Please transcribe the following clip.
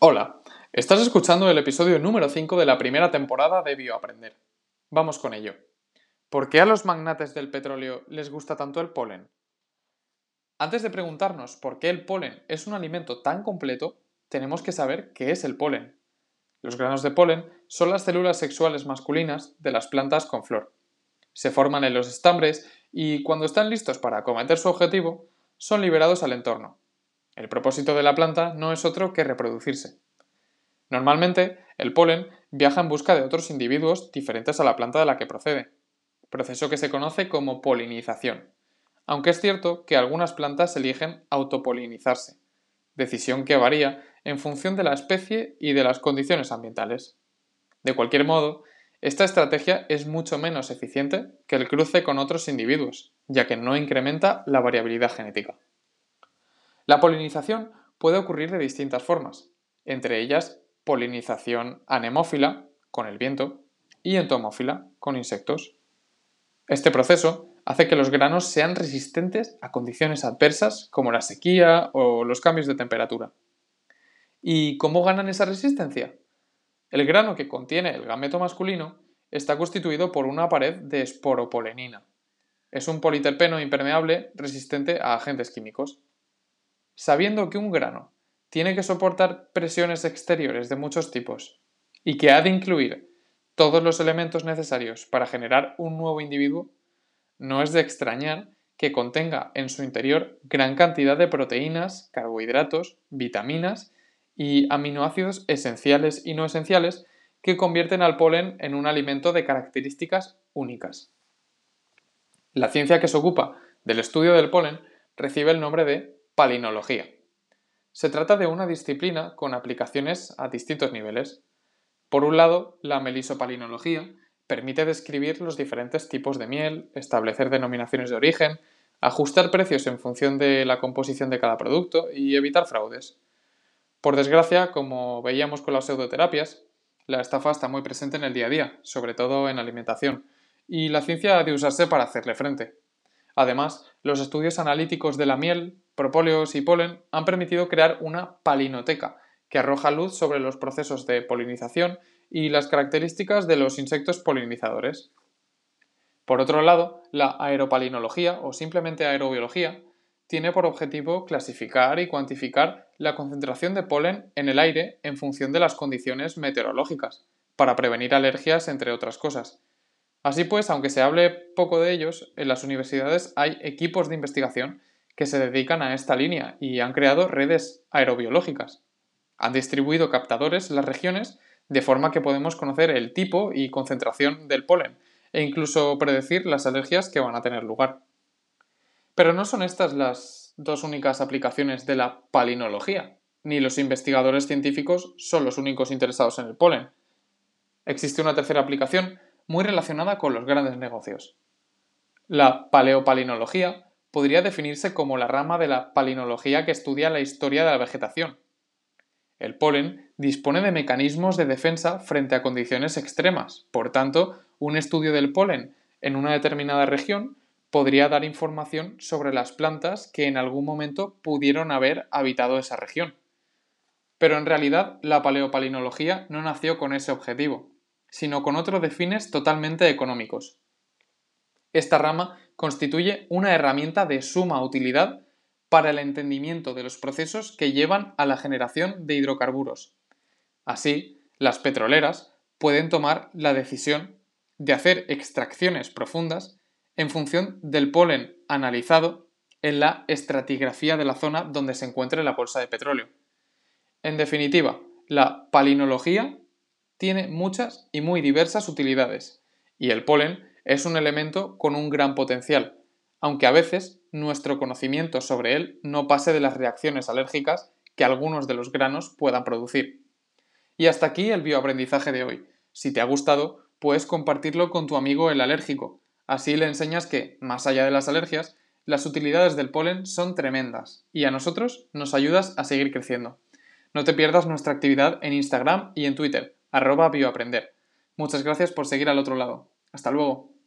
Hola, estás escuchando el episodio número 5 de la primera temporada de Bioaprender. Vamos con ello. ¿Por qué a los magnates del petróleo les gusta tanto el polen? Antes de preguntarnos por qué el polen es un alimento tan completo, tenemos que saber qué es el polen. Los granos de polen son las células sexuales masculinas de las plantas con flor. Se forman en los estambres y cuando están listos para acometer su objetivo, son liberados al entorno, el propósito de la planta no es otro que reproducirse. Normalmente, el polen viaja en busca de otros individuos diferentes a la planta de la que procede, proceso que se conoce como polinización, aunque es cierto que algunas plantas eligen autopolinizarse, decisión que varía en función de la especie y de las condiciones ambientales. De cualquier modo, esta estrategia es mucho menos eficiente que el cruce con otros individuos, ya que no incrementa la variabilidad genética. La polinización puede ocurrir de distintas formas, entre ellas polinización anemófila, con el viento, y entomófila, con insectos. Este proceso hace que los granos sean resistentes a condiciones adversas como la sequía o los cambios de temperatura. ¿Y cómo ganan esa resistencia? El grano que contiene el gameto masculino está constituido por una pared de esporopolenina. Es un politerpeno impermeable resistente a agentes químicos sabiendo que un grano tiene que soportar presiones exteriores de muchos tipos y que ha de incluir todos los elementos necesarios para generar un nuevo individuo, no es de extrañar que contenga en su interior gran cantidad de proteínas, carbohidratos, vitaminas y aminoácidos esenciales y no esenciales que convierten al polen en un alimento de características únicas. La ciencia que se ocupa del estudio del polen recibe el nombre de Palinología. Se trata de una disciplina con aplicaciones a distintos niveles. Por un lado, la melisopalinología permite describir los diferentes tipos de miel, establecer denominaciones de origen, ajustar precios en función de la composición de cada producto y evitar fraudes. Por desgracia, como veíamos con las pseudoterapias, la estafa está muy presente en el día a día, sobre todo en alimentación, y la ciencia ha de usarse para hacerle frente. Además, los estudios analíticos de la miel, propóleos y polen han permitido crear una palinoteca que arroja luz sobre los procesos de polinización y las características de los insectos polinizadores. Por otro lado, la aeropalinología o simplemente aerobiología tiene por objetivo clasificar y cuantificar la concentración de polen en el aire en función de las condiciones meteorológicas, para prevenir alergias entre otras cosas, Así pues, aunque se hable poco de ellos, en las universidades hay equipos de investigación que se dedican a esta línea y han creado redes aerobiológicas. Han distribuido captadores en las regiones de forma que podemos conocer el tipo y concentración del polen e incluso predecir las alergias que van a tener lugar. Pero no son estas las dos únicas aplicaciones de la palinología, ni los investigadores científicos son los únicos interesados en el polen. Existe una tercera aplicación muy relacionada con los grandes negocios. La paleopalinología podría definirse como la rama de la palinología que estudia la historia de la vegetación. El polen dispone de mecanismos de defensa frente a condiciones extremas, por tanto, un estudio del polen en una determinada región podría dar información sobre las plantas que en algún momento pudieron haber habitado esa región. Pero en realidad la paleopalinología no nació con ese objetivo sino con otros de fines totalmente económicos. Esta rama constituye una herramienta de suma utilidad para el entendimiento de los procesos que llevan a la generación de hidrocarburos. Así, las petroleras pueden tomar la decisión de hacer extracciones profundas en función del polen analizado en la estratigrafía de la zona donde se encuentre la bolsa de petróleo. En definitiva, la palinología tiene muchas y muy diversas utilidades, y el polen es un elemento con un gran potencial, aunque a veces nuestro conocimiento sobre él no pase de las reacciones alérgicas que algunos de los granos puedan producir. Y hasta aquí el bioaprendizaje de hoy. Si te ha gustado, puedes compartirlo con tu amigo el alérgico. Así le enseñas que, más allá de las alergias, las utilidades del polen son tremendas y a nosotros nos ayudas a seguir creciendo. No te pierdas nuestra actividad en Instagram y en Twitter arroba bioaprender. Muchas gracias por seguir al otro lado. Hasta luego.